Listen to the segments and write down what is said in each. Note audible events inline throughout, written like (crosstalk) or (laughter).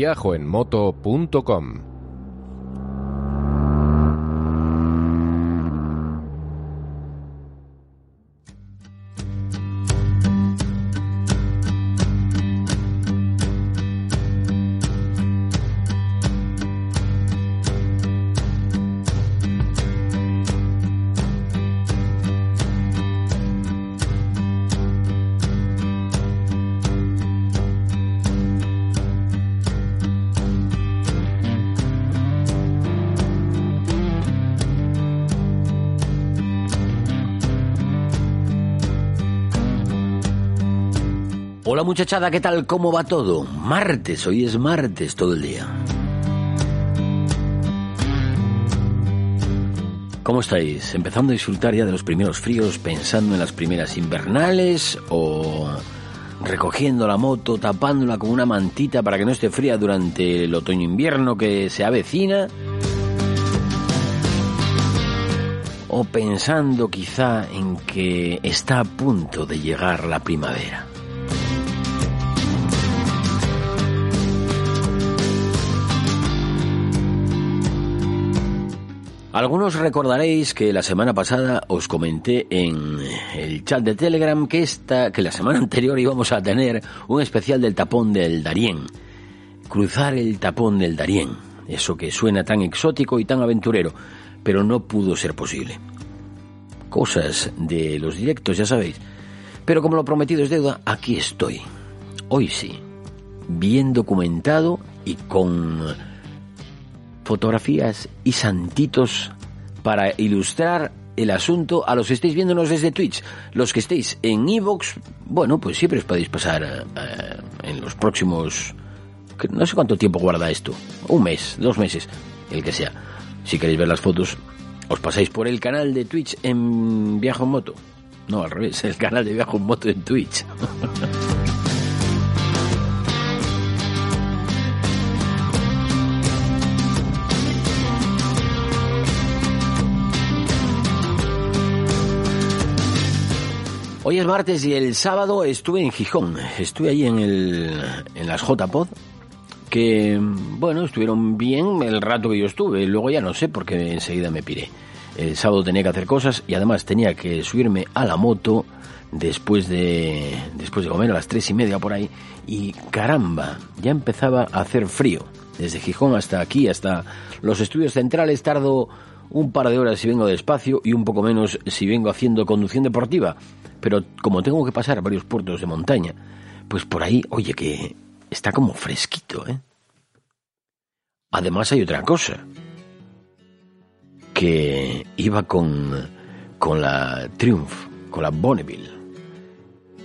viajoenmoto.com Hola muchachada, ¿qué tal? ¿Cómo va todo? Martes, hoy es martes todo el día. ¿Cómo estáis? ¿Empezando a disfrutar ya de los primeros fríos, pensando en las primeras invernales o recogiendo la moto, tapándola con una mantita para que no esté fría durante el otoño-invierno que se avecina? ¿O pensando quizá en que está a punto de llegar la primavera? Algunos recordaréis que la semana pasada os comenté en el chat de Telegram que esta, que la semana (laughs) anterior íbamos a tener un especial del tapón del Darién. Cruzar el tapón del Darién. Eso que suena tan exótico y tan aventurero, pero no pudo ser posible. Cosas de los directos, ya sabéis. Pero como lo prometido es deuda, aquí estoy. Hoy sí. Bien documentado y con fotografías y santitos para ilustrar el asunto a los que estéis viéndonos desde Twitch. Los que estéis en Evox, bueno, pues siempre os podéis pasar eh, en los próximos... No sé cuánto tiempo guarda esto. Un mes, dos meses, el que sea. Si queréis ver las fotos, os pasáis por el canal de Twitch en Viajo en Moto. No, al revés, el canal de Viajo en Moto en Twitch. (laughs) Hoy es martes y el sábado estuve en Gijón. Estuve ahí en, el, en las JPod, que, bueno, estuvieron bien el rato que yo estuve. Luego ya no sé porque enseguida me piré. El sábado tenía que hacer cosas y además tenía que subirme a la moto después de, después de comer a las tres y media por ahí. Y caramba, ya empezaba a hacer frío. Desde Gijón hasta aquí, hasta los estudios centrales, tardo un par de horas si vengo despacio y un poco menos si vengo haciendo conducción deportiva pero como tengo que pasar varios puertos de montaña, pues por ahí, oye, que está como fresquito, ¿eh? Además hay otra cosa, que iba con, con la Triumph, con la Bonneville,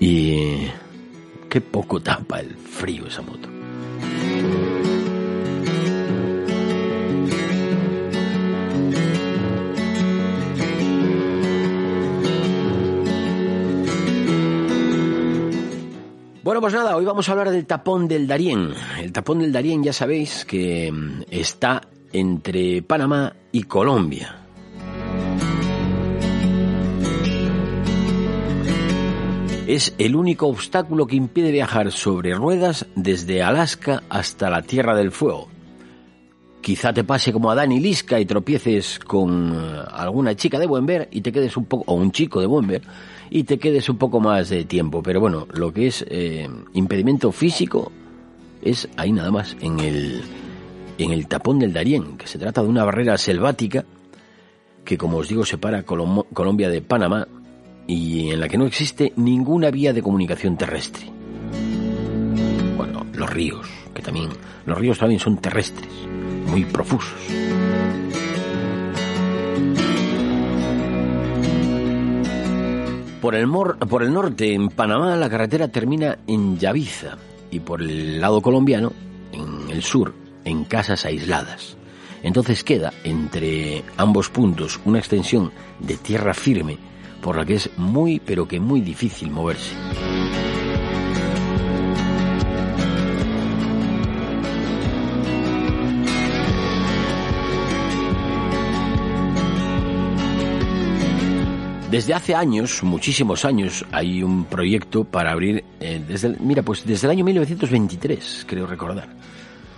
y qué poco tapa el frío esa moto. Pues nada, hoy vamos a hablar del tapón del Darién. El tapón del Darién ya sabéis que mm, está entre Panamá y Colombia. Es el único obstáculo que impide viajar sobre ruedas desde Alaska hasta la Tierra del Fuego. Quizá te pase como a Dani Lisca y tropieces con eh, alguna chica de buen ver y te quedes un poco, o un chico de buen ver, y te quedes un poco más de tiempo. Pero bueno, lo que es eh, impedimento físico es ahí nada más, en el, en el tapón del Darién, que se trata de una barrera selvática que, como os digo, separa Colombia de Panamá y en la que no existe ninguna vía de comunicación terrestre. Bueno, los ríos, que también, los ríos también son terrestres, muy profusos. Por el, por el norte, en Panamá, la carretera termina en Yaviza y por el lado colombiano, en el sur, en casas aisladas. Entonces queda entre ambos puntos una extensión de tierra firme por la que es muy pero que muy difícil moverse. Desde hace años, muchísimos años, hay un proyecto para abrir, eh, mira, pues desde el año 1923, creo recordar.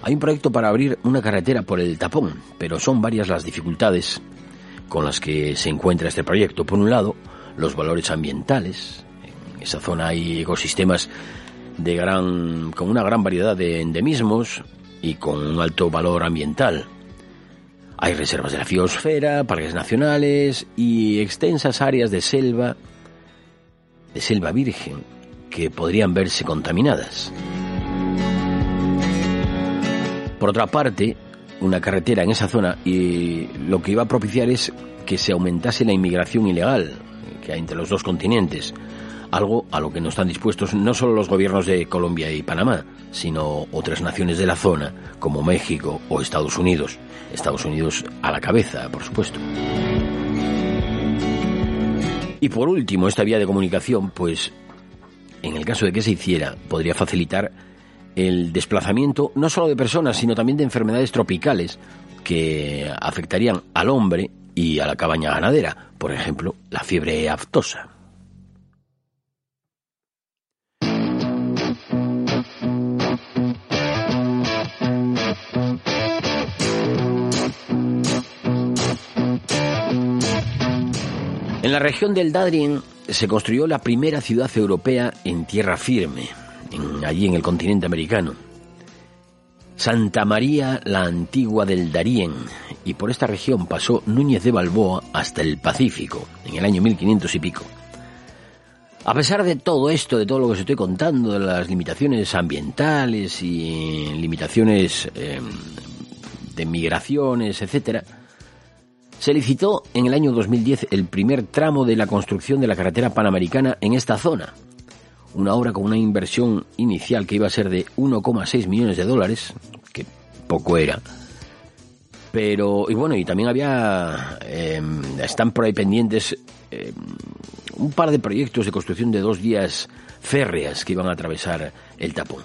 Hay un proyecto para abrir una carretera por el tapón, pero son varias las dificultades con las que se encuentra este proyecto. Por un lado, los valores ambientales. En esa zona hay ecosistemas de gran, con una gran variedad de endemismos y con un alto valor ambiental. Hay reservas de la biosfera, parques nacionales y extensas áreas de selva, de selva virgen, que podrían verse contaminadas. Por otra parte, una carretera en esa zona y lo que iba a propiciar es que se aumentase la inmigración ilegal que hay entre los dos continentes, algo a lo que no están dispuestos no solo los gobiernos de Colombia y Panamá, sino otras naciones de la zona, como México o Estados Unidos. Estados Unidos a la cabeza, por supuesto. Y por último, esta vía de comunicación, pues, en el caso de que se hiciera, podría facilitar el desplazamiento no solo de personas, sino también de enfermedades tropicales que afectarían al hombre y a la cabaña ganadera, por ejemplo, la fiebre aftosa. En la región del Dadrien se construyó la primera ciudad europea en tierra firme, allí en el continente americano. Santa María la Antigua del Darién, y por esta región pasó Núñez de Balboa hasta el Pacífico, en el año 1500 y pico. A pesar de todo esto, de todo lo que os estoy contando, de las limitaciones ambientales y limitaciones eh, de migraciones, etcétera, se licitó en el año 2010 el primer tramo de la construcción de la carretera panamericana en esta zona. Una obra con una inversión inicial que iba a ser de 1,6 millones de dólares, que poco era. Pero, y bueno, y también había, em, están por ahí pendientes em, un par de proyectos de construcción de dos vías férreas que iban a atravesar el tapón.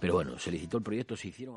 Pero bueno, se licitó el proyecto, se hicieron...